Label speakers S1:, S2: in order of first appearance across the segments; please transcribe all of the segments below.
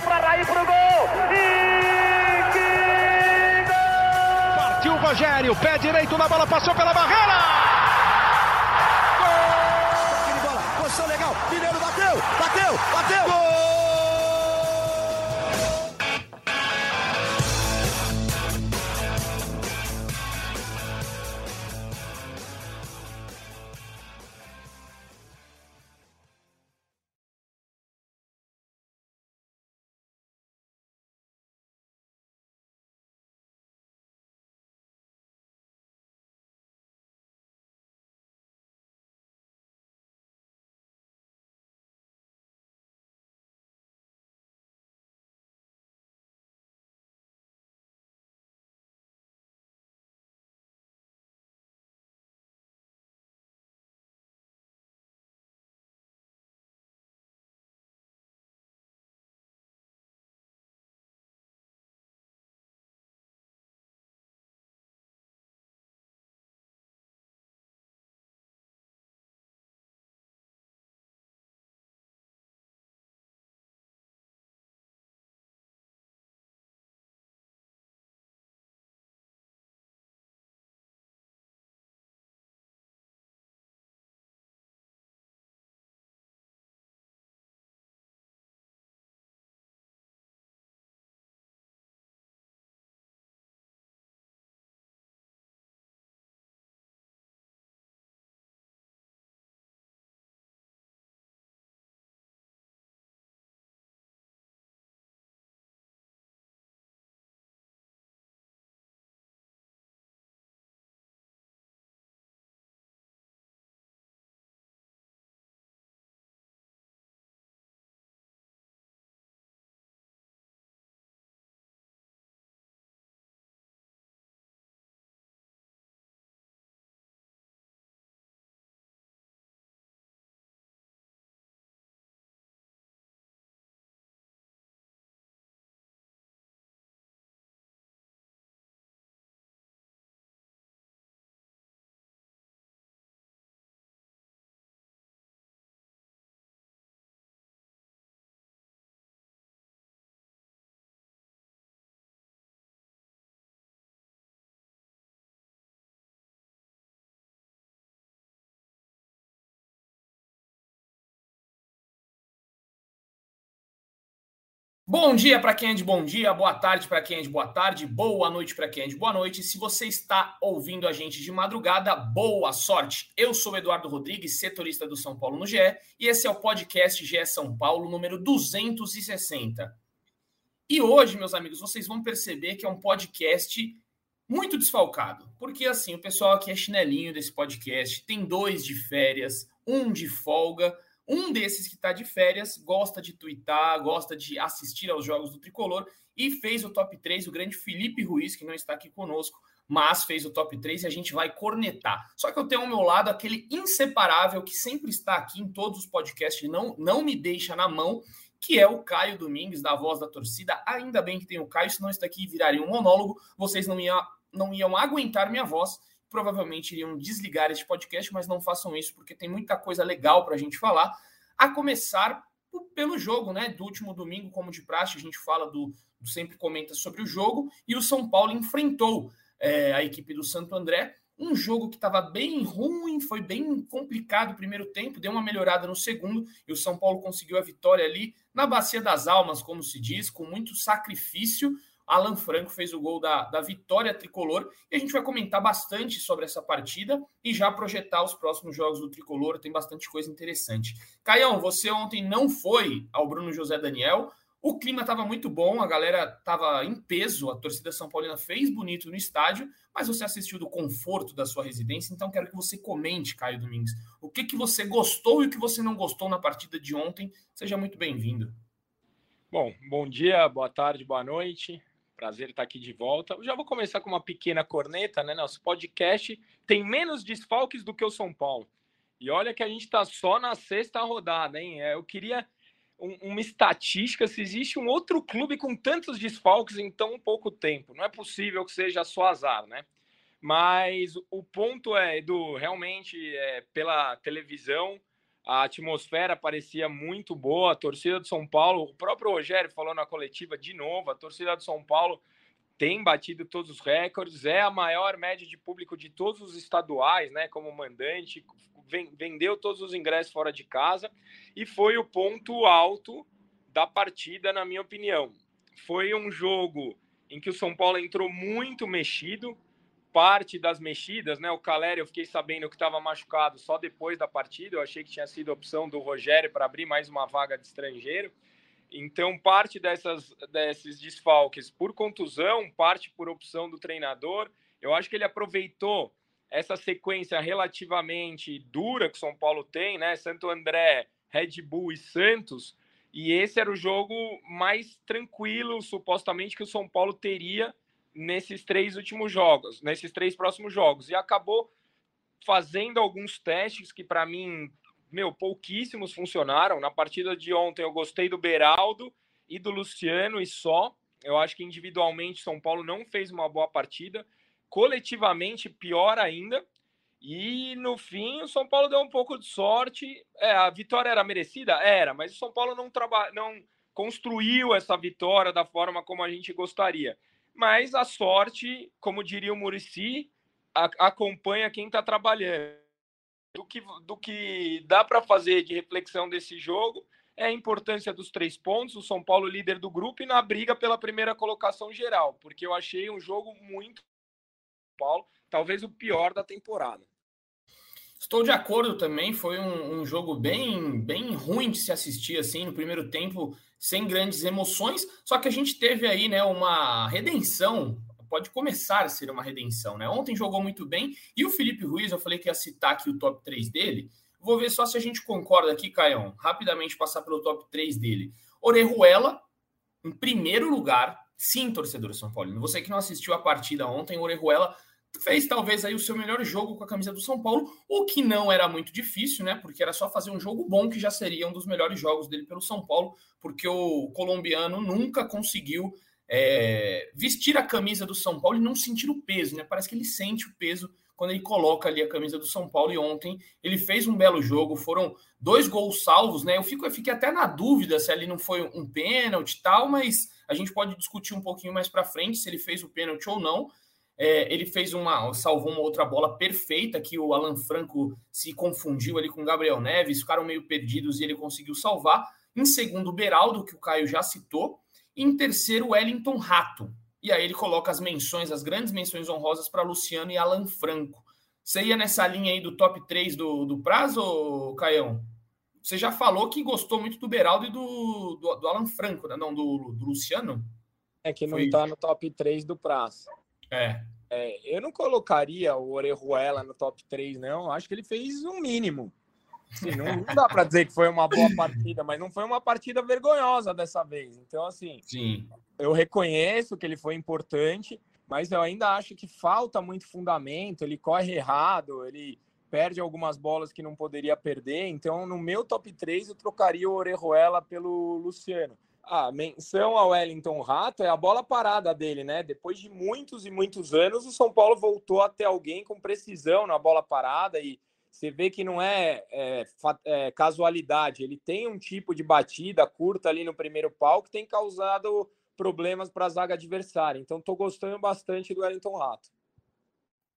S1: Partiu para Raí pro gol. E que gol!
S2: Partiu o Rogério, pé direito na bola, passou pela barreira.
S3: Gol! bola, posição legal. Mineiro bateu, bateu, bateu. Gol!
S4: Bom dia para quem é de bom dia, boa tarde para quem é de boa tarde, boa noite para quem é de boa noite. Se você está ouvindo a gente de madrugada, boa sorte. Eu sou Eduardo Rodrigues, setorista do São Paulo no GE, e esse é o podcast GE São Paulo número 260. E hoje, meus amigos, vocês vão perceber que é um podcast muito desfalcado, porque assim, o pessoal aqui é chinelinho desse podcast, tem dois de férias, um de folga, um desses que está de férias gosta de twittar, gosta de assistir aos jogos do tricolor e fez o top 3, o grande Felipe Ruiz, que não está aqui conosco, mas fez o top 3 e a gente vai cornetar. Só que eu tenho ao meu lado aquele inseparável que sempre está aqui em todos os podcasts, não, não me deixa na mão, que é o Caio Domingues, da Voz da Torcida. Ainda bem que tem o Caio, se não está aqui viraria um monólogo, vocês não iam, não iam aguentar minha voz provavelmente iriam desligar este podcast, mas não façam isso porque tem muita coisa legal para a gente falar. A começar pelo jogo, né? Do último domingo, como de praxe, a gente fala do, do sempre comenta sobre o jogo e o São Paulo enfrentou é, a equipe do Santo André. Um jogo que estava bem ruim, foi bem complicado o primeiro tempo, deu uma melhorada no segundo e o São Paulo conseguiu a vitória ali na Bacia das Almas, como se diz, com muito sacrifício, Alan Franco fez o gol da, da vitória tricolor e a gente vai comentar bastante sobre essa partida e já projetar os próximos jogos do tricolor. Tem bastante coisa interessante. Caião, você ontem não foi ao Bruno José Daniel. O clima estava muito bom, a galera estava em peso, a torcida São Paulina fez bonito no estádio, mas você assistiu do conforto da sua residência, então quero que você comente, Caio Domingues, o que, que você gostou e o que você não gostou na partida de ontem. Seja muito bem-vindo.
S5: Bom, bom dia, boa tarde, boa noite. Prazer estar aqui de volta. Eu já vou começar com uma pequena corneta, né? Nosso podcast tem menos desfalques do que o São Paulo. E olha que a gente está só na sexta rodada, hein? É, eu queria um, uma estatística se existe um outro clube com tantos desfalques em tão pouco tempo. Não é possível que seja só azar, né? Mas o ponto é, Edu, realmente, é, pela televisão, a atmosfera parecia muito boa, a torcida de São Paulo, o próprio Rogério falou na coletiva de novo, a torcida de São Paulo tem batido todos os recordes, é a maior média de público de todos os estaduais, né, como mandante, vendeu todos os ingressos fora de casa e foi o ponto alto da partida, na minha opinião. Foi um jogo em que o São Paulo entrou muito mexido, parte das mexidas, né? O Caleri, eu fiquei sabendo que estava machucado só depois da partida. Eu achei que tinha sido opção do Rogério para abrir mais uma vaga de estrangeiro. Então, parte dessas, desses desfalques por contusão, parte por opção do treinador. Eu acho que ele aproveitou essa sequência relativamente dura que o São Paulo tem, né? Santo André, Red Bull e Santos. E esse era o jogo mais tranquilo, supostamente, que o São Paulo teria nesses três últimos jogos, nesses três próximos jogos. E acabou fazendo alguns testes que, para mim, meu, pouquíssimos funcionaram. Na partida de ontem, eu gostei do Beraldo e do Luciano e só. Eu acho que individualmente São Paulo não fez uma boa partida. Coletivamente, pior ainda. E no fim, o São Paulo deu um pouco de sorte. É, a vitória era merecida? Era, mas o São Paulo não, traba... não construiu essa vitória da forma como a gente gostaria. Mas a sorte, como diria o Murici, acompanha quem está trabalhando do que, do que dá para fazer de reflexão desse jogo é a importância dos três pontos, o São Paulo líder do grupo e na briga pela primeira colocação geral, porque eu achei um jogo muito Paulo, talvez o pior da temporada.
S4: Estou de acordo também, foi um, um, jogo bem, bem ruim de se assistir assim no primeiro tempo, sem grandes emoções, só que a gente teve aí né, uma redenção pode começar a ser uma redenção, né? Ontem jogou muito bem e o Felipe Ruiz, eu falei que ia citar aqui o top 3 dele. Vou ver só se a gente concorda aqui, Caião. Rapidamente passar pelo top 3 dele. Orejuela, em primeiro lugar. Sim, torcedor São Paulo. Você que não assistiu a partida ontem, Orejuela fez talvez aí o seu melhor jogo com a camisa do São Paulo, o que não era muito difícil, né? Porque era só fazer um jogo bom que já seria um dos melhores jogos dele pelo São Paulo, porque o colombiano nunca conseguiu é, vestir a camisa do São Paulo e não sentir o peso, né? Parece que ele sente o peso quando ele coloca ali a camisa do São Paulo. E ontem ele fez um belo jogo, foram dois gols salvos, né? Eu, fico, eu fiquei até na dúvida se ali não foi um pênalti tal, mas a gente pode discutir um pouquinho mais para frente se ele fez o pênalti ou não. É, ele fez uma, salvou uma outra bola perfeita que o Alan Franco se confundiu ali com o Gabriel Neves, ficaram meio perdidos e ele conseguiu salvar. Em segundo, o Beraldo, que o Caio já citou. Em terceiro, Wellington Rato. E aí ele coloca as menções, as grandes menções honrosas para Luciano e Alan Franco. Você ia nessa linha aí do top 3 do, do prazo, Caião? Você já falou que gostou muito do Beraldo e do, do, do Alan Franco, né? não, do, do Luciano?
S5: É que não está no top 3 do prazo.
S4: É.
S5: é. Eu não colocaria o Orejuela no top 3, não. Acho que ele fez o um mínimo. Sim, não, não, dá para dizer que foi uma boa partida, mas não foi uma partida vergonhosa dessa vez. Então, assim,
S4: Sim.
S5: eu reconheço que ele foi importante, mas eu ainda acho que falta muito fundamento. Ele corre errado, ele perde algumas bolas que não poderia perder. Então, no meu top 3, eu trocaria o Orejuela pelo Luciano. A menção ao Wellington Rato é a bola parada dele, né? Depois de muitos e muitos anos, o São Paulo voltou a ter alguém com precisão na bola parada e você vê que não é, é, é, casualidade, ele tem um tipo de batida curta ali no primeiro pau que tem causado problemas para a zaga adversária. Então, estou gostando bastante do Wellington Rato.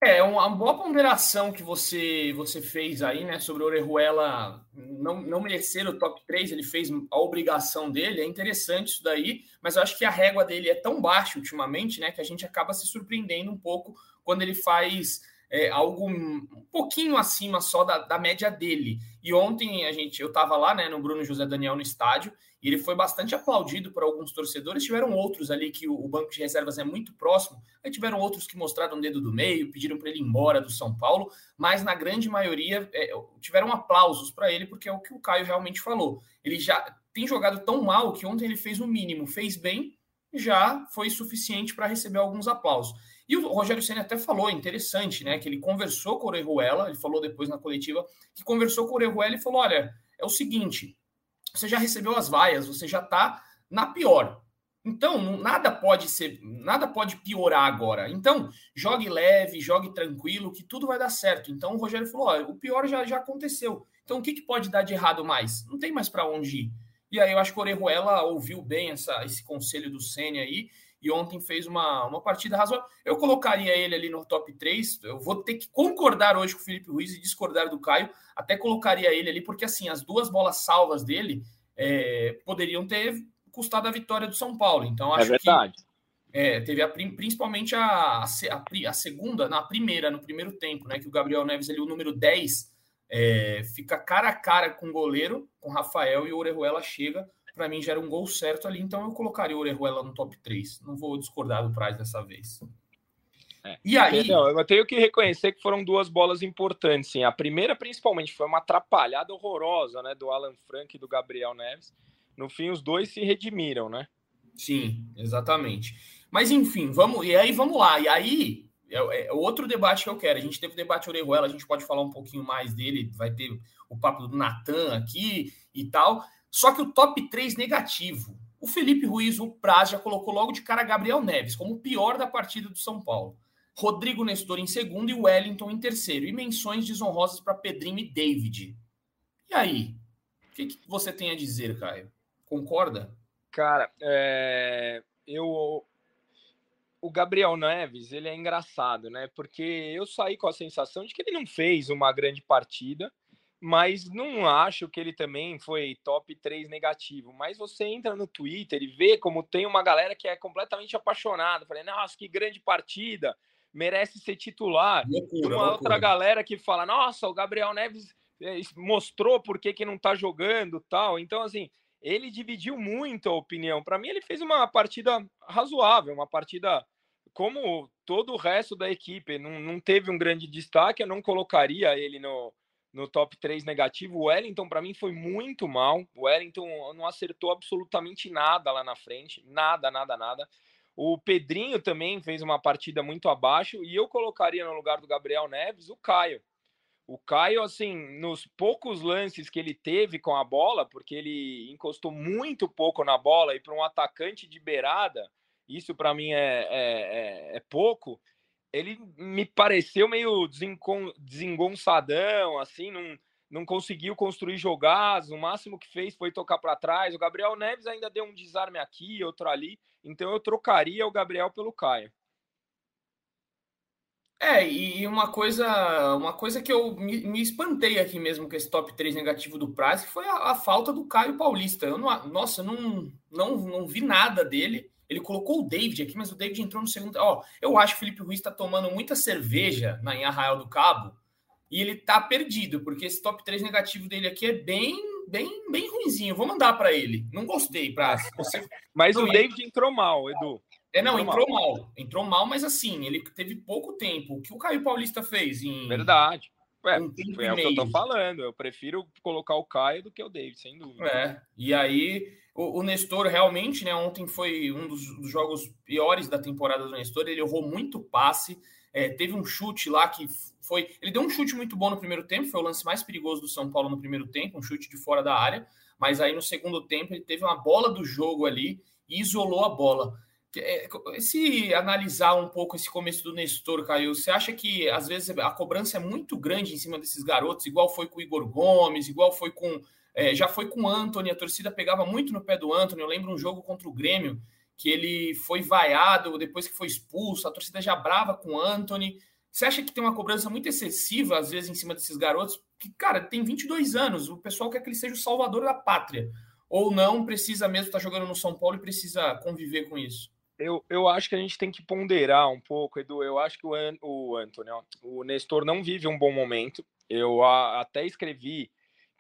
S4: É, uma boa ponderação que você você fez aí, né, sobre o Orejuela não, não merecer o top 3, ele fez a obrigação dele, é interessante isso daí, mas eu acho que a régua dele é tão baixa ultimamente, né, que a gente acaba se surpreendendo um pouco quando ele faz é, algo um pouquinho acima só da, da, média dele. E ontem a gente, eu estava lá, né, no Bruno José Daniel no estádio, e ele foi bastante aplaudido por alguns torcedores. Tiveram outros ali que o, banco de reservas é muito próximo, aí tiveram outros que mostraram o dedo do meio, pediram para ele ir embora do São Paulo, mas na grande maioria é, tiveram aplausos para ele, porque é o que o Caio realmente falou. Ele já tem jogado tão mal que ontem ele fez o mínimo, fez bem, já foi suficiente para receber alguns aplausos. E o Rogério Senna até falou, interessante, né? Que ele conversou com o Orejuela, ele falou depois na coletiva, que conversou com o Orejuela e falou: olha, é o seguinte, você já recebeu as vaias, você já está na pior. Então, nada pode ser, nada pode piorar agora. Então, jogue leve, jogue tranquilo, que tudo vai dar certo. Então, o Rogério falou: o pior já, já aconteceu. Então, o que, que pode dar de errado mais? Não tem mais para onde ir. E aí, eu acho que o Orejuela ouviu bem essa, esse conselho do Senna aí, e ontem fez uma, uma partida razoável. Eu colocaria ele ali no top 3. Eu vou ter que concordar hoje com o Felipe Ruiz e discordar do Caio. Até colocaria ele ali, porque assim, as duas bolas salvas dele é, poderiam ter custado a vitória do São Paulo. Então,
S5: é acho é verdade.
S4: que. É, teve a, principalmente a, a, a, segunda, na primeira, no primeiro tempo, né? Que o Gabriel Neves ali, o número 10, é, fica cara a cara com o goleiro, com o Rafael, e o Orejuela chega. Para mim, gera um gol certo ali, então eu colocaria o Orejuela no top 3. Não vou discordar do Praz dessa vez.
S5: É. E aí. Não, eu tenho que reconhecer que foram duas bolas importantes. Sim. A primeira, principalmente, foi uma atrapalhada horrorosa né, do Alan Frank e do Gabriel Neves no fim os dois se redimiram, né?
S4: Sim, exatamente. Mas enfim, vamos e aí vamos lá. E aí é, é outro debate que eu quero. A gente teve o debate Orejuela, a gente pode falar um pouquinho mais dele, vai ter o papo do Natan aqui e tal. Só que o top 3 negativo. O Felipe Ruiz, o Praz, já colocou logo de cara Gabriel Neves como o pior da partida do São Paulo. Rodrigo Nestor em segundo e Wellington em terceiro. E menções desonrosas para Pedrinho e David. E aí? O que, que você tem a dizer, Caio? Concorda?
S5: Cara, é, eu o Gabriel Neves, ele é engraçado, né? Porque eu saí com a sensação de que ele não fez uma grande partida, mas não acho que ele também foi top 3 negativo. Mas você entra no Twitter e vê como tem uma galera que é completamente apaixonada, falando, nossa, que grande partida, merece ser titular. Loucura, uma loucura. outra galera que fala, nossa, o Gabriel Neves é, mostrou por que, que não tá jogando tal. Então, assim, ele dividiu muito a opinião. Para mim, ele fez uma partida razoável, uma partida como todo o resto da equipe. Não, não teve um grande destaque, eu não colocaria ele no, no top 3 negativo. O Wellington, para mim, foi muito mal. O Wellington não acertou absolutamente nada lá na frente. Nada, nada, nada. O Pedrinho também fez uma partida muito abaixo. E eu colocaria no lugar do Gabriel Neves o Caio. O Caio, assim, nos poucos lances que ele teve com a bola, porque ele encostou muito pouco na bola, e para um atacante de beirada, isso para mim é, é, é, é, pouco. Ele me pareceu meio desengonçadão, assim, não, não conseguiu construir jogadas. O máximo que fez foi tocar para trás. O Gabriel Neves ainda deu um desarme aqui, outro ali. Então eu trocaria o Gabriel pelo Caio.
S4: É, e uma coisa, uma coisa que eu me, me, espantei aqui mesmo com esse top 3 negativo do Praz, foi a, a, falta do Caio Paulista. Eu não, nossa, não, não, não vi nada dele. Ele colocou o David aqui, mas o David entrou no segundo. Ó, eu acho que o Felipe Ruiz está tomando muita cerveja na, em Arraial do Cabo e ele tá perdido, porque esse top 3 negativo dele aqui é bem, bem, bem ruinzinho. Vou mandar para ele. Não gostei, Praz.
S5: Você... Mas o David entrou mal, Edu.
S4: É, não, entrou, entrou mal. mal. Entrou mal, mas assim, ele teve pouco tempo. O que o Caio Paulista fez em.
S5: Verdade. Ué, um é o que eu tô falando. Eu prefiro colocar o Caio do que o David, sem dúvida.
S4: É. E aí, o, o Nestor realmente, né? Ontem foi um dos, dos, jogos piores da temporada do Nestor. Ele errou muito passe. É, teve um chute lá que foi. Ele deu um chute muito bom no primeiro tempo, foi o lance mais perigoso do São Paulo no primeiro tempo, um chute de fora da área. Mas aí no segundo tempo ele teve uma bola do jogo ali e isolou a bola. É, se analisar um pouco esse começo do Nestor, Caio, você acha que às vezes a cobrança é muito grande em cima desses garotos, igual foi com o Igor Gomes, igual foi com. É, já foi com o Anthony, a torcida pegava muito no pé do Anthony. Eu lembro um jogo contra o Grêmio, que ele foi vaiado depois que foi expulso, a torcida já brava com o Anthony. Você acha que tem uma cobrança muito excessiva, às vezes, em cima desses garotos? Que, cara, tem 22 anos, o pessoal quer que ele seja o salvador da pátria. Ou não, precisa mesmo estar tá jogando no São Paulo e precisa conviver com isso?
S5: eu, eu acho que a gente tem que ponderar um pouco, Edu. Eu acho que o, An, o Antônio, o Nestor não vive um bom momento. Eu a, até escrevi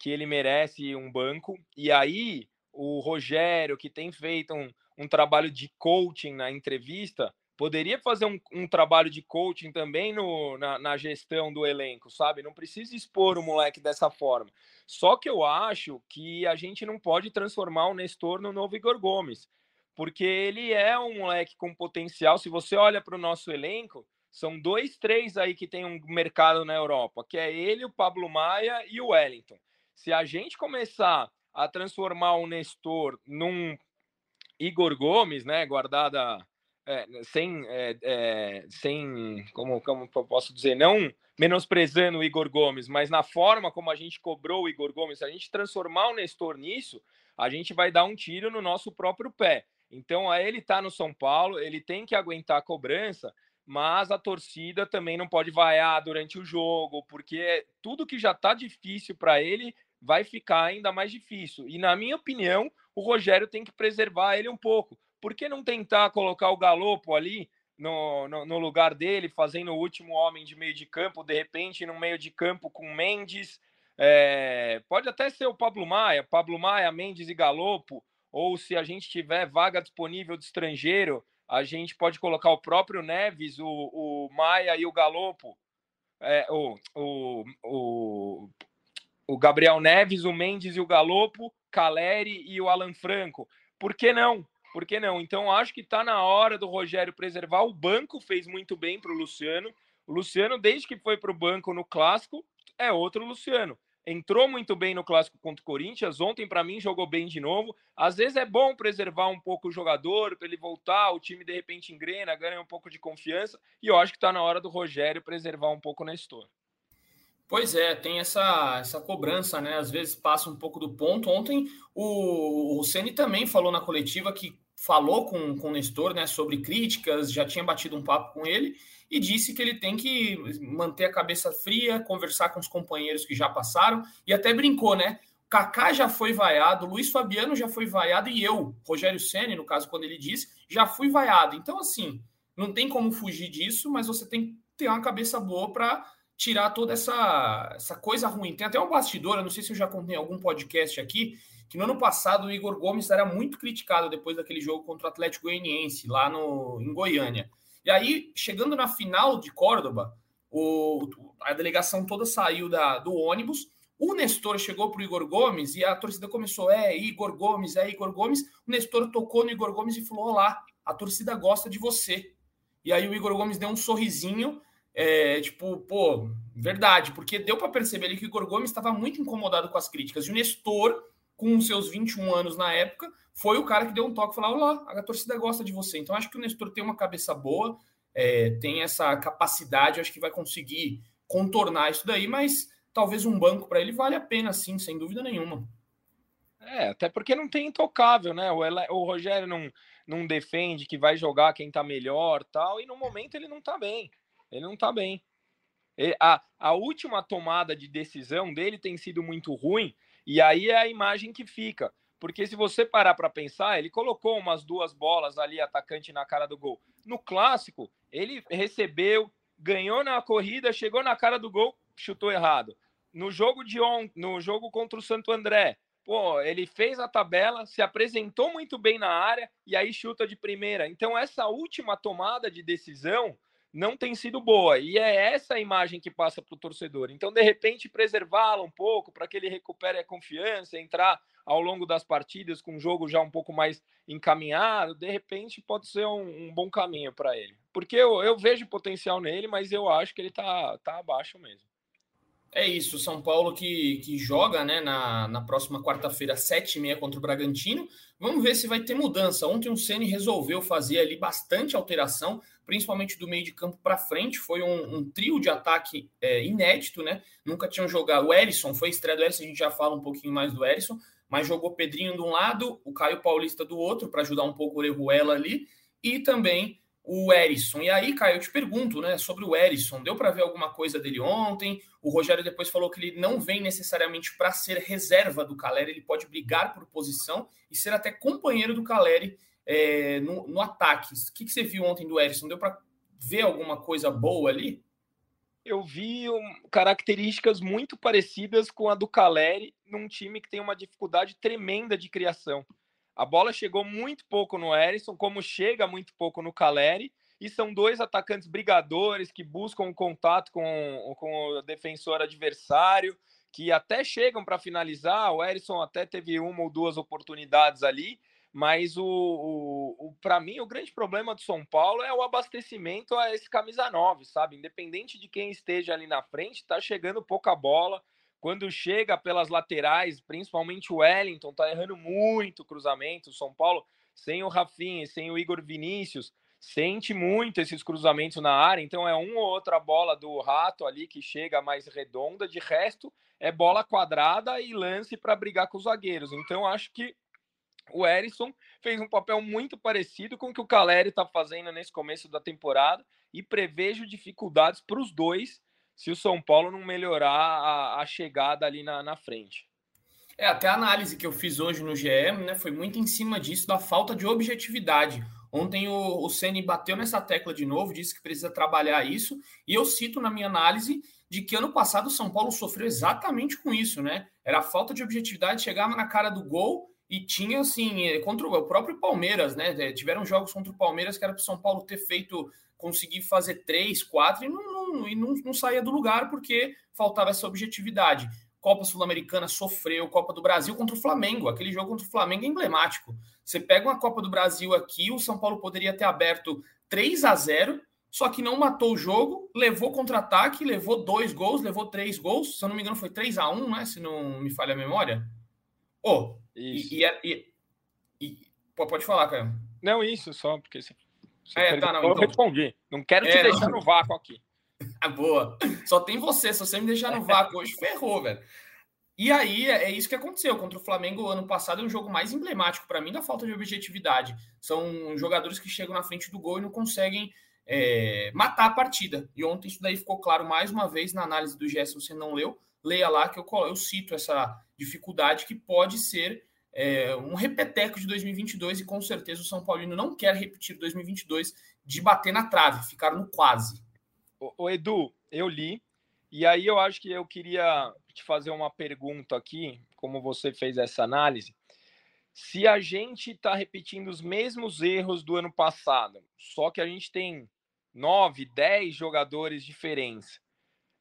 S5: que ele merece um banco. E aí, o Rogério, que tem feito um, um trabalho de coaching na entrevista, poderia fazer um, um trabalho de coaching também no, na, na, gestão do elenco, sabe? Não precisa expor o moleque dessa forma. Só que eu acho que a gente não pode transformar o Nestor no novo Igor Gomes porque ele é um moleque com potencial. Se você olha para o nosso elenco, são dois, três aí que tem um mercado na Europa, que é ele, o Pablo Maia e o Wellington. Se a gente começar a transformar o Nestor num Igor Gomes, né, guardada é, sem, é, é, sem como, como eu posso dizer, não menosprezando o Igor Gomes, mas na forma como a gente cobrou o Igor Gomes, se a gente transformar o Nestor nisso, a gente vai dar um tiro no nosso próprio pé. Então, aí ele está no São Paulo, ele tem que aguentar a cobrança, mas a torcida também não pode vaiar durante o jogo, porque tudo que já está difícil para ele vai ficar ainda mais difícil. E, na minha opinião, o Rogério tem que preservar ele um pouco. Por que não tentar colocar o Galopo ali no, no, no, lugar dele, fazendo o último homem de meio de campo, de repente, no meio de campo com Mendes? É, pode até ser o Pablo Maia, Pablo Maia, Mendes e Galopo, ou se a gente tiver vaga disponível de estrangeiro, a gente pode colocar o próprio Neves, o, o Maia e o Galopo, é, o, o, o, o Gabriel Neves, o Mendes e o Galopo, Caleri e o Alan Franco. Por que não? Por que não? Então, acho que está na hora do Rogério preservar. O banco fez muito bem para o Luciano. O Luciano, desde que foi para o banco no Clássico, é outro Luciano. Entrou muito bem no Clássico contra o Corinthians. Ontem, para mim, jogou bem de novo. Às vezes é bom preservar um pouco o jogador, para ele voltar, o time de repente engrena, ganha um pouco de confiança. E eu acho que está na hora do Rogério preservar um pouco o Nestor.
S4: Pois é, tem essa, essa cobrança, né? Às vezes passa um pouco do ponto. Ontem o, o Ceni também falou na coletiva que falou com, com o Nestor né, sobre críticas, já tinha batido um papo com ele e disse que ele tem que manter a cabeça fria, conversar com os companheiros que já passaram e até brincou, né? Kaká já foi vaiado, Luiz Fabiano já foi vaiado e eu, Rogério Ceni, no caso quando ele disse, já fui vaiado. Então assim, não tem como fugir disso, mas você tem que ter uma cabeça boa para tirar toda essa, essa coisa ruim. Tem até um bastidor, eu não sei se eu já contei em algum podcast aqui, que no ano passado o Igor Gomes era muito criticado depois daquele jogo contra o Atlético Goianiense, lá no, em Goiânia. E aí, chegando na final de Córdoba, o, a delegação toda saiu da, do ônibus. O Nestor chegou para o Igor Gomes e a torcida começou: é Igor Gomes, é Igor Gomes. O Nestor tocou no Igor Gomes e falou: Olá, a torcida gosta de você. E aí o Igor Gomes deu um sorrisinho, é, tipo, pô, verdade, porque deu para perceber ali que o Igor Gomes estava muito incomodado com as críticas. E o Nestor com seus 21 anos na época, foi o cara que deu um toque e falou: Olá, a torcida gosta de você. Então, acho que o Nestor tem uma cabeça boa, é, tem essa capacidade, acho que vai conseguir contornar isso daí, mas talvez um banco para ele vale a pena, sim, sem dúvida nenhuma.
S5: É, até porque não tem intocável, né? O, o Rogério não, não defende que vai jogar quem tá melhor tal, e no momento ele não tá bem. Ele não tá bem. a, a última tomada de decisão dele tem sido muito ruim, e aí é a imagem que fica. Porque se você parar para pensar, ele colocou umas duas bolas ali, atacante na cara do gol. No clássico, ele recebeu, ganhou na corrida, chegou na cara do gol, chutou errado. No jogo de ontem, no jogo contra o Santo André, pô, ele fez a tabela, se apresentou muito bem na área e aí chuta de primeira. Então essa última tomada de decisão não tem sido boa. E é essa a imagem que passa para o torcedor. Então, de repente, preservá-la um pouco para que ele recupere a confiança, entrar ao longo das partidas com um jogo já um pouco mais encaminhado, de repente pode ser um, um bom caminho para ele. Porque eu, eu, vejo potencial nele, mas eu acho que ele está tá abaixo mesmo.
S4: É isso, São Paulo que, que joga né, na, na próxima quarta-feira, 7h30 contra o Bragantino. Vamos ver se vai ter mudança. Ontem o Ceni resolveu fazer ali bastante alteração, principalmente do meio de campo para frente. Foi um, um, trio de ataque é, inédito, né? Nunca tinham jogado. O Erisson foi estreia do Erisson, a gente já fala um pouquinho mais do Erisson, mas jogou Pedrinho de um lado, o Caio Paulista do outro, para ajudar um pouco o Orejuela ali, e também o Erisson. E aí, Caio, eu te pergunto, né, sobre o Erisson. Deu para ver alguma coisa dele ontem? O Rogério depois falou que ele não vem necessariamente para ser reserva do Caleri, ele pode brigar por posição e ser até companheiro do Caleri é, no, no, ataque. O que, que, você viu ontem do Erisson? Deu para ver alguma coisa boa ali?
S5: Eu vi um, características muito parecidas com a do Caleri num time que tem uma dificuldade tremenda de criação. A bola chegou muito pouco no Erisson, como chega muito pouco no Caleri, e são dois atacantes brigadores que buscam o contato com, com o defensor adversário, que até chegam para finalizar. O Erisson até teve uma ou duas oportunidades ali, mas o, o, o para mim o grande problema do São Paulo é o abastecimento a esse camisa 9, sabe? Independente de quem esteja ali na frente, está chegando pouca bola. Quando chega pelas laterais, principalmente o Wellington, tá errando muito cruzamento. O São Paulo sem o Rafinha, sem o Igor Vinícius, sente muito esses cruzamentos na área, então é uma ou outra bola do Rato ali que chega mais redonda, de resto é bola quadrada e lance para brigar com os zagueiros. Então acho que o Erisson fez um papel muito parecido com o que o Caleri está fazendo nesse começo da temporada e prevejo dificuldades para os dois se o São Paulo não melhorar a, a chegada ali na, na frente.
S4: É, até a análise que eu fiz hoje no GM né, foi muito em cima disso, da falta de objetividade. Ontem o, o Ceni bateu nessa tecla de novo, disse que precisa trabalhar isso, e eu cito na minha análise de que ano passado o São Paulo sofreu exatamente com isso, né? Era a falta de objetividade, chegava na cara do gol e tinha assim, é, contra o próprio Palmeiras, né? É, tiveram jogos contra o Palmeiras que era para o São Paulo ter feito, conseguir fazer três, quatro e não, não, e não, não saía do lugar porque faltava essa objetividade. Copa Sul-Americana sofreu, Copa do Brasil contra o Flamengo. Aquele jogo contra o Flamengo é emblemático. Você pega uma Copa do Brasil aqui, o São Paulo poderia ter aberto 3 a 0 só que não matou o jogo, levou contra-ataque, levou dois gols, levou três gols. Se eu não me engano, foi 3 a 1 né? Se não me falha a memória. Oh, isso. E, e, e, pode falar, Caio.
S5: Não, isso, só porque você. você é, tá, não, então... Eu respondi. Não quero te é, deixar não. no vácuo aqui.
S4: Ah, boa. Só tem você. Se você me deixar no vácuo hoje, ferrou, velho. E aí, é isso que aconteceu contra o Flamengo ano passado. É um jogo mais emblemático para mim da falta de objetividade. São jogadores que chegam na frente do gol e não conseguem é, matar a partida. E ontem isso daí ficou claro mais uma vez na análise do. Se você não leu, leia lá que eu, eu cito essa dificuldade que pode ser é, um repeteco de 2022 e com certeza o São Paulino não quer repetir 2022 de bater na trave, ficar no quase.
S5: O, Edu, eu li, e aí eu acho que eu queria te fazer uma pergunta aqui, como você fez essa análise. Se a gente está repetindo os mesmos erros do ano passado, só que a gente tem nove, dez jogadores diferentes,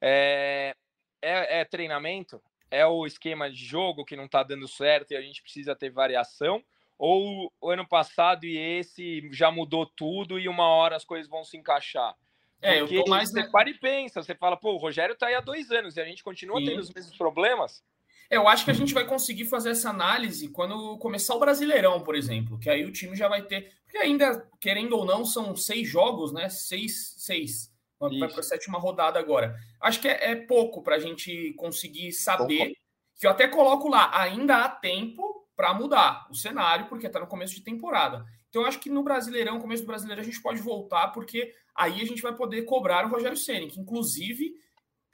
S5: é, é, é treinamento? É o esquema de jogo que não está dando certo e a gente precisa ter variação? Ou o ano passado e esse já mudou tudo e uma hora as coisas vão se encaixar? É, Porque eu tô mais. Você para e pensa, você fala, pô, o Rogério tá aí há dois anos e a gente continua Sim. tendo os mesmos problemas.
S4: Eu acho que a gente vai conseguir fazer essa análise quando começar o Brasileirão, por exemplo, que aí o time já vai ter. Porque ainda, querendo ou não, são seis jogos, né? Seis, seis. Vai para a sétima rodada agora. Acho que é, é pouco para a gente conseguir saber. Que eu até coloco lá, ainda há tempo para mudar o cenário, porque está no começo de temporada. Então, eu acho que no Brasileirão, começo do Brasileirão, a gente pode voltar, porque aí a gente vai poder cobrar o Rogério Ceni, que inclusive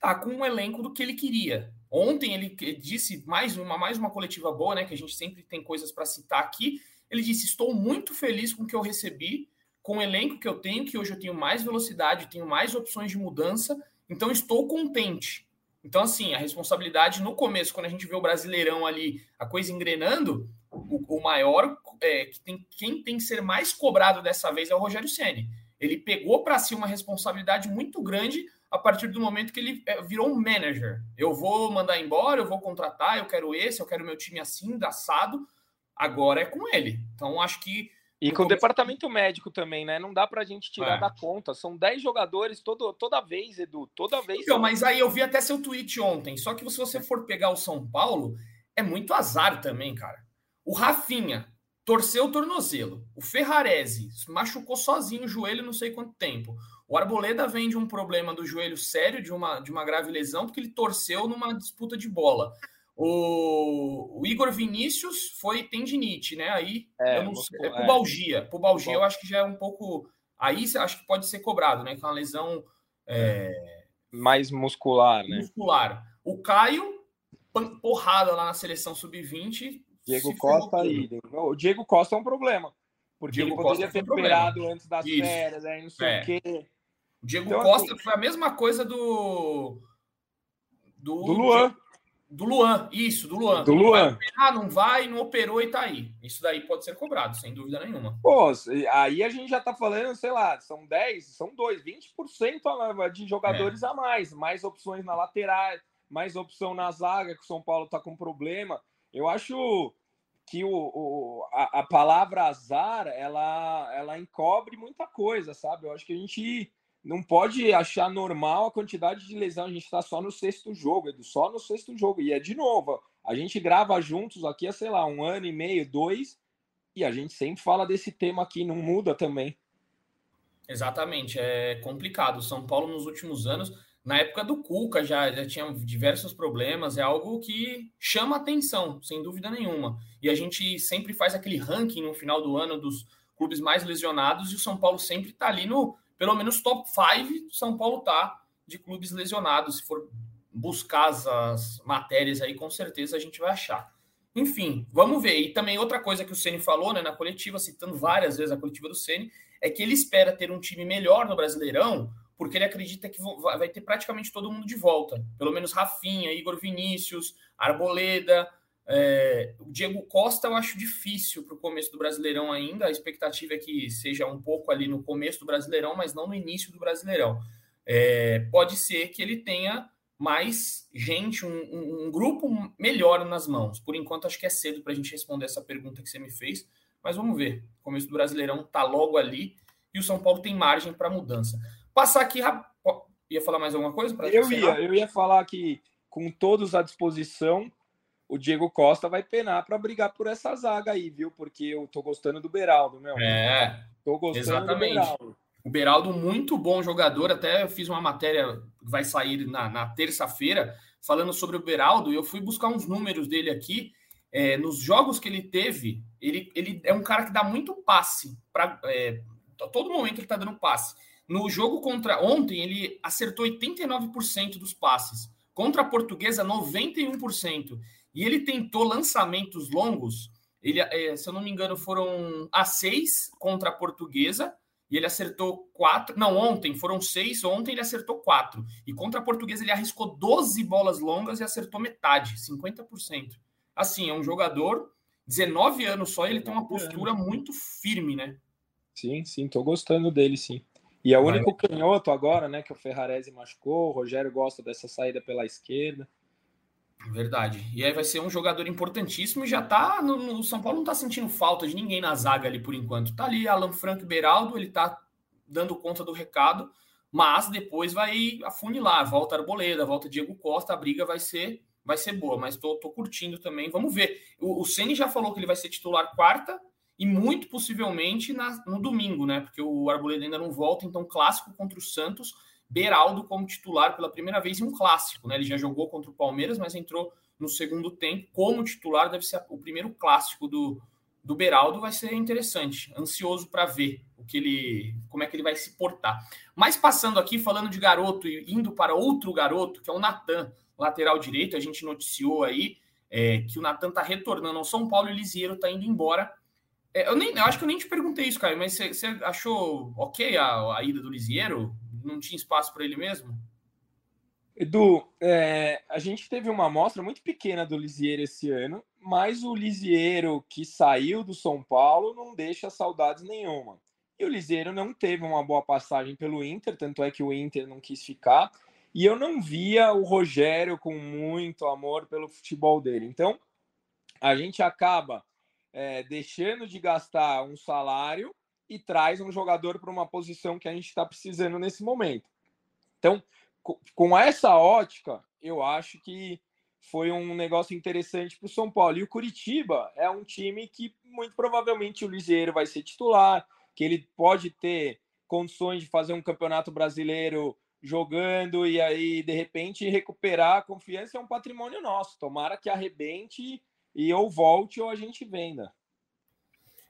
S4: tá com um elenco do que ele queria. Ontem ele disse mais uma mais uma coletiva boa, né? Que a gente sempre tem coisas para citar aqui. Ele disse: "Estou muito feliz com o que eu recebi, com o elenco que eu tenho, que hoje eu tenho mais velocidade, tenho mais opções de mudança, então estou contente." Então, assim, a responsabilidade no começo, quando a gente vê o Brasileirão ali, a coisa engrenando, o, o maior é, que tem quem tem que ser mais cobrado dessa vez é o Rogério Ceni. Ele pegou para si uma responsabilidade muito grande a partir do momento que ele é, virou um manager. Eu vou mandar embora, eu vou contratar, eu quero esse, eu quero meu time assim, assado. Agora é com ele. Então acho que.
S5: E com o departamento médico também, né? Não dá pra gente tirar é. da conta. São 10 jogadores todo, toda vez, Edu. Toda vez.
S4: Então, mas aí eu vi até seu tweet ontem. Só que se você for pegar o São Paulo, é muito azar também, cara. O Rafinha torceu o tornozelo. O Ferrarese machucou sozinho o joelho não sei quanto tempo. O Arboleda vem de um problema do joelho sério, de uma, de uma grave lesão, porque ele torceu numa disputa de bola. O, o Igor Vinícius foi tendinite, né? Aí é, eu não sei, é pubalgia. Pubalgia eu acho que já é um pouco. Aí acho que pode ser cobrado, né? Com uma lesão é...
S5: mais muscular, né?
S4: Muscular. O Caio, porrada lá na seleção sub-20.
S5: Diego Costa aí. O Diego Costa é um problema. Porque Diego ele poderia ter esperado antes das Isso. férias, aí não sei é. o quê.
S4: O Diego então, Costa assim, foi a mesma coisa do.
S5: Do, do Luan.
S4: Do Luan, isso, do Luan.
S5: Do Luan.
S4: Ah, não vai, não operou e tá aí. Isso daí pode ser cobrado, sem dúvida nenhuma.
S5: Pô, aí a gente já tá falando, sei lá, são 10, são 2, 20% de jogadores é. a mais, mais opções na lateral, mais opção na zaga, que o São Paulo tá com problema. Eu acho que o, o a, a, palavra azar ela, ela encobre muita coisa, sabe? Eu acho que a gente não pode achar normal a quantidade de lesão. A gente está só no sexto jogo, Edu, só no sexto jogo. E é de novo, a gente grava juntos aqui há, sei lá, um ano e meio, dois, E a gente sempre fala desse tema aqui, não muda também.
S4: Exatamente, é complicado. São Paulo nos últimos anos, na época do Cuca já, já tinha diversos problemas, é algo que chama atenção, sem dúvida nenhuma. E a gente sempre faz aquele ranking no final do ano dos clubes mais lesionados e o São Paulo sempre está ali no, pelo menos top 5, São Paulo tá de clubes lesionados. Se for buscar as, as matérias aí, com certeza a gente vai achar. Enfim, vamos ver. E também outra coisa que o Ceni falou né, na coletiva, citando várias vezes a coletiva do Ceni, é que ele espera ter um time melhor no Brasileirão, porque ele acredita que vai ter praticamente todo mundo de volta. Pelo menos Rafinha, Igor Vinícius, Arboleda. É, o Diego Costa eu acho difícil para o começo do Brasileirão ainda. A expectativa é que seja um pouco ali no começo do Brasileirão, mas não no início do Brasileirão. É, pode ser que ele tenha mais gente, um, um, grupo melhor nas mãos. Por enquanto, acho que é cedo para a gente responder essa pergunta que você me fez, mas vamos ver. O começo do Brasileirão está logo ali e o São Paulo tem margem para mudança. Passar aqui, ia falar mais alguma coisa?
S5: Eu ia, eu ia falar que com todos à disposição, o Diego Costa vai penar para brigar por essa zaga aí, viu? Porque eu tô gostando do Beraldo, meu.
S4: É, tô gostando exatamente. do Beraldo. O Beraldo, muito bom jogador. Até eu fiz uma matéria que vai sair na, na terça-feira falando sobre o Beraldo. E eu fui buscar uns números dele aqui. É, nos jogos que ele teve, ele, ele é um cara que dá muito passe. Pra, é, todo momento ele está dando passe. No jogo contra ontem, ele acertou 89% dos passes. Contra a portuguesa, 91%. E ele tentou lançamentos longos. Ele, é, se eu não me engano, foram a 6 contra a portuguesa e ele acertou quatro. Não, ontem foram seis, ontem ele acertou quatro. E contra a portuguesa ele arriscou 12 bolas longas e acertou metade, 50%. Assim, é um jogador, 19 anos só, e ele tem uma postura muito firme, né?
S5: Sim, sim, tô gostando dele, sim. E é o único canhoto agora, né, que o Ferrarese machucou, o Rogério gosta dessa saída pela esquerda.
S4: Verdade. E aí vai ser um jogador importantíssimo e já tá. No, no, São Paulo não tá sentindo falta de ninguém na zaga ali por enquanto. Tá ali Alan Franco e Beraldo, ele tá dando conta do recado, mas depois vai afunilar. Volta Arboleda, volta Diego Costa, a briga vai ser vai ser boa, mas tô, tô curtindo também. Vamos ver. O, o Ceni já falou que ele vai ser titular quarta e muito possivelmente na, no domingo, né? Porque o Arboleda ainda não volta, então clássico contra o Santos Beraldo como titular pela primeira vez em um clássico, né? Ele já jogou contra o Palmeiras, mas entrou no segundo tempo como titular. Deve ser o primeiro clássico do, do Beraldo, vai ser interessante. Ansioso para ver o que ele, como é que ele vai se portar. Mas passando aqui, falando de garoto e indo para outro garoto, que é o Natan, lateral direito, a gente noticiou aí é, que o Natan está retornando ao São Paulo e o Lisieiro está indo embora. É, eu, nem, eu acho que eu nem te perguntei isso, cara, mas você achou ok a, a ida do Lisieiro? não tinha espaço para ele mesmo?
S5: Edu, é, a gente teve uma amostra muito pequena do Lisieiro esse ano, mas o Lisieiro que saiu do São Paulo não deixa saudades nenhuma. E o Lisieiro não teve uma boa passagem pelo Inter, tanto é que o Inter não quis ficar. E eu não via o Rogério com muito amor pelo futebol dele. Então, a gente acaba é, deixando de gastar um salário e traz um jogador para uma posição que a gente está precisando nesse momento. Então, com essa ótica, eu acho que foi um negócio interessante para o São Paulo. E o Curitiba é um time que muito provavelmente o Liseiro vai ser titular, que ele pode ter condições de fazer um campeonato brasileiro jogando e aí de repente recuperar a confiança é um patrimônio nosso. Tomara que arrebente e ou volte ou a gente venda.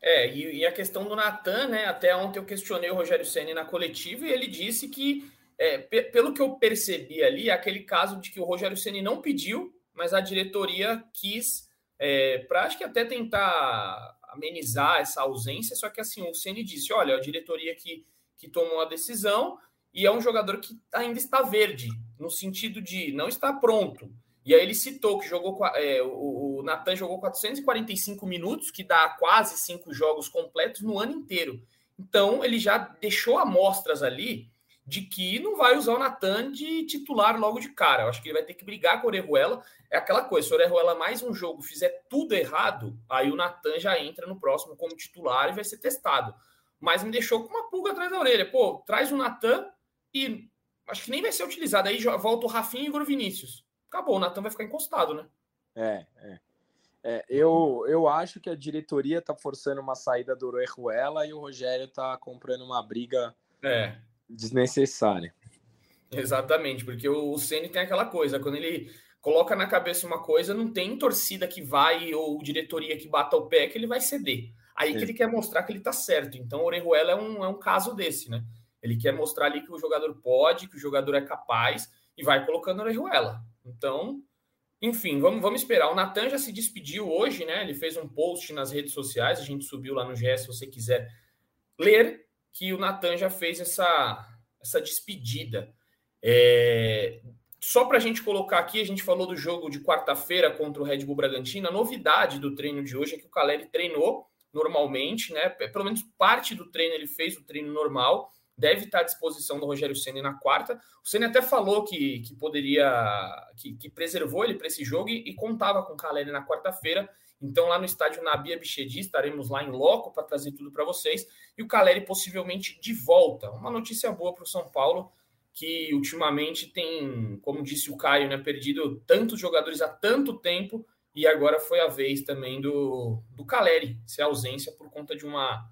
S4: É, e, e a questão do Natan, né? Até ontem eu questionei o Rogério Senna na coletiva e ele disse que, é, pelo que eu percebi ali, é aquele caso de que o Rogério Senna não pediu, mas a diretoria quis, é, para acho que até tentar amenizar essa ausência, só que assim, o Senna disse: olha, a diretoria que, que tomou a decisão e é um jogador que ainda está verde, no sentido de não está pronto. E aí ele citou que jogou é, o, o Natan jogou 445 minutos, que dá quase cinco jogos completos no ano inteiro. Então ele já deixou amostras ali de que não vai usar o Natan de titular logo de cara. Eu acho que ele vai ter que brigar com o Orejuela. É aquela coisa, se o Orejuela mais um jogo fizer tudo errado, aí o Natan já entra no próximo como titular e vai ser testado. Mas me deixou com uma pulga atrás da orelha. Pô, traz o Natan e acho que nem vai ser utilizado. Aí volta o Rafinha e o Vinícius acabou, o Natan vai ficar encostado, né?
S5: É, é. É, eu, eu acho que a diretoria está forçando uma saída do Orejuela e o Rogério está comprando uma briga
S4: é.
S5: desnecessária.
S4: Exatamente, porque o, o Ceni tem aquela coisa, quando ele coloca na cabeça uma coisa, não tem torcida que vai ou diretoria que bata o pé que ele vai ceder. Aí que ele quer mostrar que ele tá certo. Então, o Orejuela é um, é um caso desse, né? Ele quer mostrar ali que o jogador pode, que o jogador é capaz e vai colocando o Orejuela. Então, enfim, vamos, vamos esperar. O Natan já se despediu hoje, né? Ele fez um post nas redes sociais, a gente subiu lá no GS, se você quiser ler, que o Natan já fez essa, essa despedida. É... Só para a gente colocar aqui, a gente falou do jogo de quarta-feira contra o Red Bull Bragantino. A novidade do treino de hoje é que o Caleri treinou normalmente, né? Pelo menos parte do treino ele fez o treino normal deve estar à disposição do Rogério Ceni na quarta. O Ceni até falou que, que poderia, que, que preservou ele para esse jogo e, e, contava com o Caleri na quarta-feira. Então, lá no estádio Nabia Bichedi, estaremos lá em loco para trazer tudo para vocês. E o Caleri possivelmente de volta. Uma notícia boa para o São Paulo, que ultimamente tem, como disse o Caio, né, perdido tantos jogadores há tanto tempo. E agora foi a vez também do, do Caleri ser ausência por conta de uma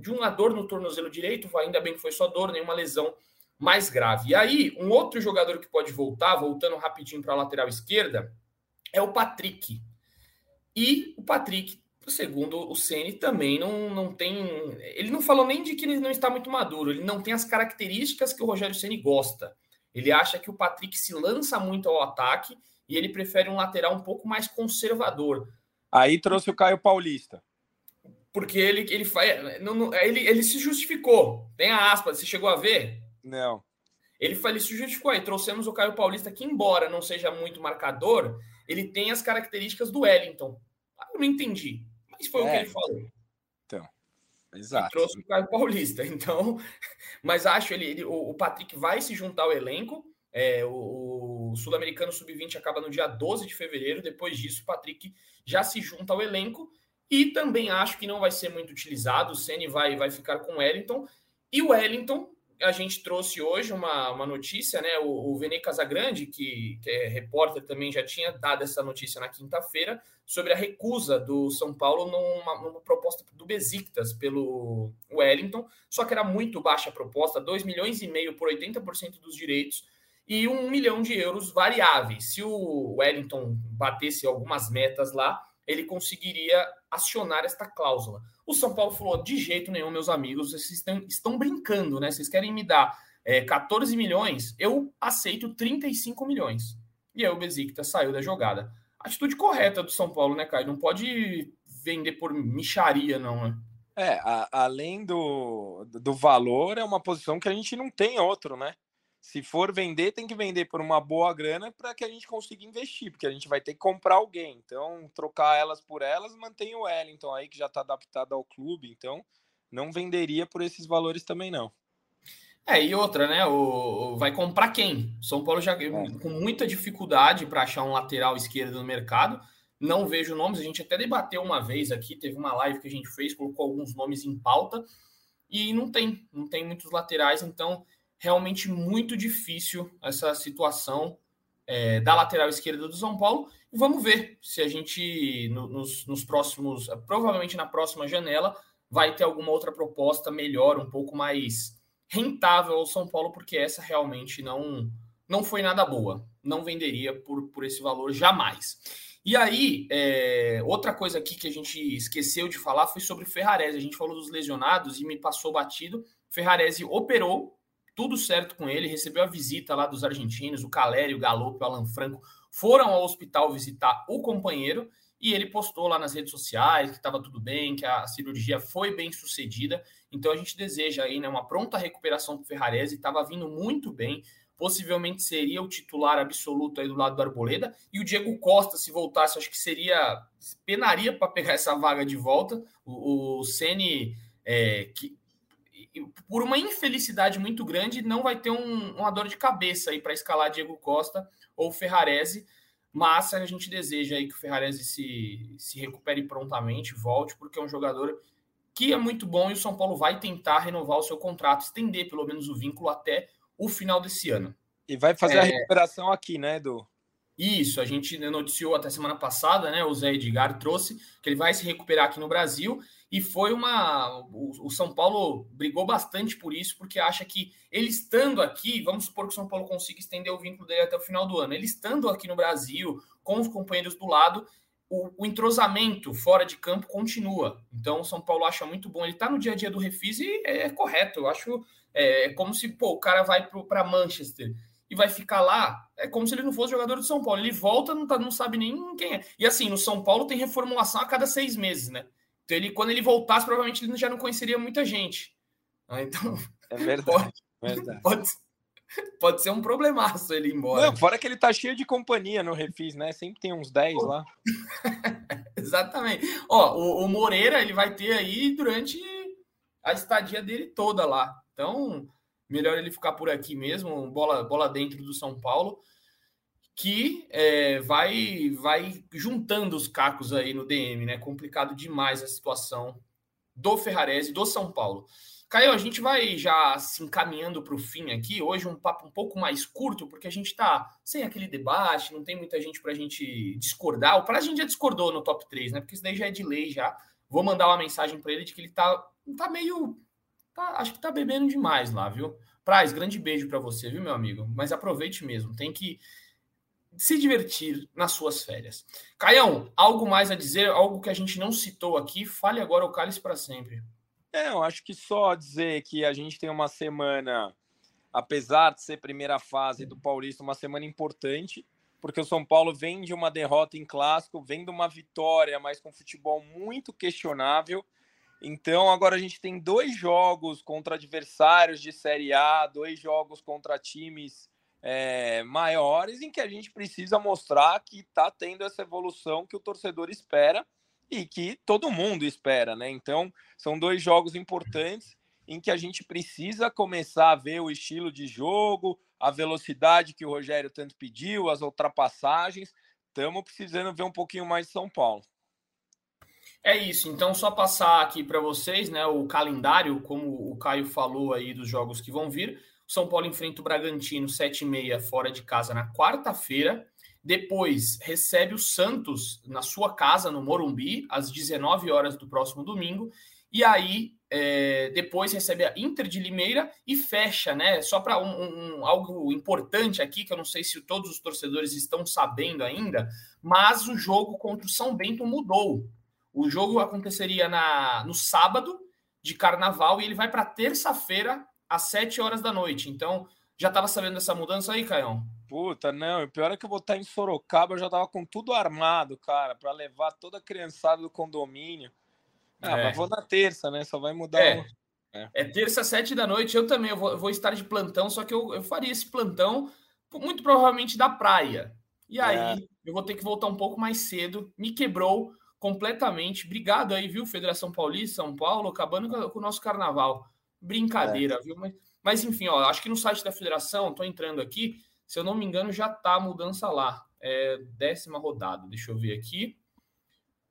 S4: de uma dor no tornozelo direito, ainda bem que foi só dor, nenhuma lesão mais grave. E aí, um outro jogador que pode voltar, voltando rapidinho para a lateral esquerda, é o Patrick. E o Patrick, segundo o Ceni, também não, não tem. Ele não falou nem de que ele não está muito maduro, ele não tem as características que o Rogério Ceni gosta. Ele acha que o Patrick se lança muito ao ataque e ele prefere um lateral um pouco mais conservador.
S5: Aí trouxe o Caio Paulista
S4: porque ele, ele, não, não, ele, ele se justificou. Tem a aspa, você chegou a ver?
S5: Não.
S4: Ele, ele se justificou aí. Trouxemos o Caio Paulista, que, embora não seja muito marcador, ele tem as características do Wellington. Ah, eu não entendi, mas foi é, o que é. ele falou.
S5: Então, exato. Ele
S4: trouxe o Caio Paulista. Então, mas acho ele, ele o, o Patrick vai se juntar ao elenco. É, o, o Sul-Americano Sub-20 acaba no dia 12 de fevereiro. Depois disso, o Patrick já se junta ao elenco. E também acho que não vai ser muito utilizado. O Ceni vai, vai ficar com o Wellington. E o Wellington, a gente trouxe hoje uma, uma notícia, né? O, o Vene Casagrande, que, que é repórter, também já tinha dado essa notícia na quinta-feira sobre a recusa do São Paulo numa, numa, proposta do Besiktas pelo Wellington, só que era muito baixa a proposta, 2 milhões e meio por 80% dos direitos e 1 um milhão de euros variáveis. Se o Wellington batesse algumas metas lá, ele conseguiria acionar esta cláusula. O São Paulo falou: de jeito nenhum, meus amigos, vocês estão, estão brincando, né? Vocês querem me dar é, 14 milhões? Eu aceito 35 milhões. E aí o Besiktas saiu da jogada. Atitude correta do São Paulo, né, Caio? Não pode vender por micharia, não, né?
S5: É, a, além do, do valor, é uma posição que a gente não tem outro, né? Se for vender, tem que vender por uma boa grana para que a gente consiga investir, porque a gente vai ter que comprar alguém. Então, trocar elas por elas, mantém o Wellington aí, que já está adaptado ao clube. Então, não venderia por esses valores também, não.
S4: É, e outra, né? O, vai comprar quem? São Paulo já é. com muita dificuldade para achar um lateral esquerdo no mercado. Não vejo nomes. A gente até debateu uma vez aqui, teve uma live que a gente fez, colocou alguns nomes em pauta, e não tem, não tem muitos laterais, então realmente muito difícil essa situação é, da lateral esquerda do São Paulo. E vamos ver se a gente, no, nos, nos próximos, provavelmente na próxima janela, vai ter alguma outra proposta melhor, um pouco mais rentável ao São Paulo, porque essa realmente não, não foi nada boa. Não venderia por, por esse valor jamais. E aí, é, outra coisa aqui que a gente esqueceu de falar foi sobre o Ferrarese. A gente falou dos lesionados e me passou batido. Ferrarese operou tudo certo com ele, recebeu a visita lá dos argentinos, o Calério, o Galo, o Alan Franco, foram ao hospital visitar o companheiro e ele postou lá nas redes sociais que estava tudo bem, que a cirurgia foi bem sucedida. Então a gente deseja aí né, uma pronta recuperação para o Ferrarese, estava vindo muito bem, possivelmente seria o titular absoluto aí do lado do Arboleda. E o Diego Costa, se voltasse, acho que seria penaria para pegar essa vaga de volta. O, o Ceni é, que por uma infelicidade muito grande, não vai ter um, uma dor de cabeça aí para escalar Diego Costa ou Ferrarese, mas a gente deseja aí que o Ferrarese se, se recupere prontamente, volte, porque é um jogador que é muito bom e o São Paulo vai tentar renovar o seu contrato, estender pelo menos o vínculo até o final desse ano.
S5: E vai fazer é... a recuperação aqui, né, Edu?
S4: Isso, a gente noticiou até semana passada, né? O Zé Edgar trouxe que ele vai se recuperar aqui no Brasil e foi uma. O, São Paulo brigou bastante por isso, porque acha que ele estando aqui, vamos supor que o São Paulo consiga estender o vínculo dele até o final do ano, ele estando aqui no Brasil, com os companheiros do lado, o, o entrosamento fora de campo continua. Então o São Paulo acha muito bom. Ele está no dia a dia do Refis e é, é correto. Eu acho é, é como se pô, o cara vai para Manchester e vai ficar lá, é como se ele não fosse jogador do São Paulo. Ele volta, não, tá, não sabe nem quem é. E assim, no São Paulo tem reformulação a cada seis meses, né? Então, ele, quando ele voltasse, provavelmente ele já não conheceria muita gente. Ah, então,
S5: é verdade. Pode, verdade.
S4: Pode, pode ser um problemaço ele ir embora. Não,
S5: fora que ele tá cheio de companhia no Refis, né? Sempre tem uns 10 lá.
S4: Exatamente. Ó, o, o, Moreira, ele vai ter aí durante a estadia dele toda lá. Então, melhor ele ficar por aqui mesmo, bola, bola dentro do São Paulo que é, vai vai juntando os cacos aí no DM, né? Complicado demais a situação do Ferrarese, do São Paulo. Caio, a gente vai já se encaminhando para o fim aqui. Hoje um papo um pouco mais curto, porque a gente está sem aquele debate, não tem muita gente para a gente discordar. O Praz a gente já discordou no top 3, né? Porque isso daí já é de lei já. Vou mandar uma mensagem para ele de que ele tá, tá meio. Tá, acho que tá bebendo demais lá, viu? Praz, grande beijo para você, viu, meu amigo? Mas aproveite mesmo. Tem que se divertir nas suas férias. Caião, algo mais a dizer, algo que a gente não citou aqui? Fale agora o cálice para sempre.
S5: É, eu acho que só dizer que a gente tem uma semana, apesar de ser primeira fase do Paulista, uma semana importante, porque o São Paulo vem de uma derrota em clássico, vem de uma vitória, mas com futebol muito questionável. Então, agora a gente tem dois jogos contra adversários de Série A, dois jogos contra times é, maiores em que a gente precisa mostrar que está tendo essa evolução que o torcedor espera e que todo mundo espera, né? Então, são dois jogos importantes em que a gente precisa começar a ver o estilo de jogo, a velocidade que o Rogério tanto pediu, as ultrapassagens. Estamos precisando ver um pouquinho mais de São Paulo.
S4: É isso. Então, só passar aqui para vocês, né, o calendário, como o Caio falou aí dos jogos que vão vir. São Paulo enfrenta o Bragantino 7 e meia fora de casa na quarta-feira. Depois recebe o Santos na sua casa, no Morumbi, às 19 horas do próximo domingo. E aí, é, depois recebe a Inter de Limeira e fecha, né? Só para um, um, algo importante aqui, que eu não sei se todos os torcedores estão sabendo ainda, mas o jogo contra o São Bento mudou. O jogo aconteceria na, no sábado de carnaval e ele vai para terça-feira às 7 horas da noite. Então, já estava sabendo dessa mudança aí, Caião?
S5: Puta, não. O pior é que eu vou estar em Sorocaba, eu já tava com tudo armado, cara, para levar toda a criançada do condomínio. Ah, é. mas vou na terça, né? Só vai mudar.
S4: É, é. é terça, sete da noite. Eu também eu vou, eu vou, estar de plantão, só que eu, eu faria esse plantão muito provavelmente da praia. E é. aí eu vou ter que voltar um pouco mais cedo. Me quebrou completamente. Obrigado aí, viu, Federação Paulista, São Paulo, acabando com o nosso carnaval. Brincadeira, é. viu? Mas, mas enfim, ó, acho que no site da federação, tô entrando aqui, se eu não me engano, já tá a mudança lá. É décima rodada, deixa eu ver aqui.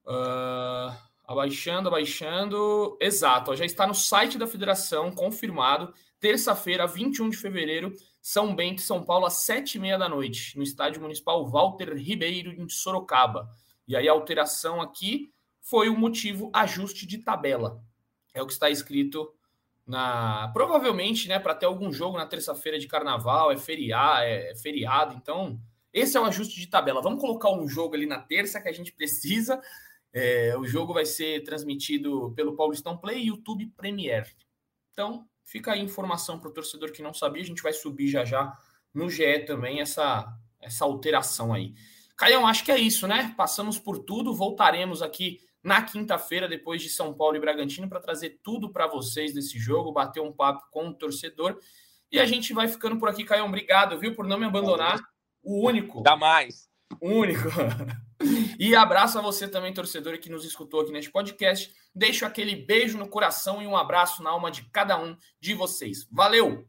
S4: Uh, abaixando, abaixando. Exato, ó, já está no site da federação, confirmado. Terça-feira, 21 de fevereiro, São Bento, São Paulo, às sete e meia da noite, no estádio municipal Walter Ribeiro, em Sorocaba. E aí a alteração aqui foi o motivo ajuste de tabela. É o que está escrito na provavelmente, né, para ter algum jogo na terça-feira de carnaval, é feriado, é, é feriado, então esse é o ajuste de tabela. Vamos colocar um jogo ali na terça que a gente precisa. É, o jogo vai ser transmitido pelo Paulistão Play e YouTube Premier. Então, fica aí informação para o torcedor que não sabia. A gente vai subir já já no GE também essa, essa alteração aí. Caião, acho que é isso, né? Passamos por tudo. Voltaremos aqui na quinta-feira, depois de São Paulo e Bragantino, para trazer tudo para vocês desse jogo, bater um papo com o torcedor. E a gente vai ficando por aqui, Caio. Obrigado, viu, por não me abandonar. O único.
S5: Dá mais.
S4: O único. e abraço a você também, torcedor, que nos escutou aqui neste podcast. Deixo aquele beijo no coração e um abraço na alma de cada um de vocês. Valeu!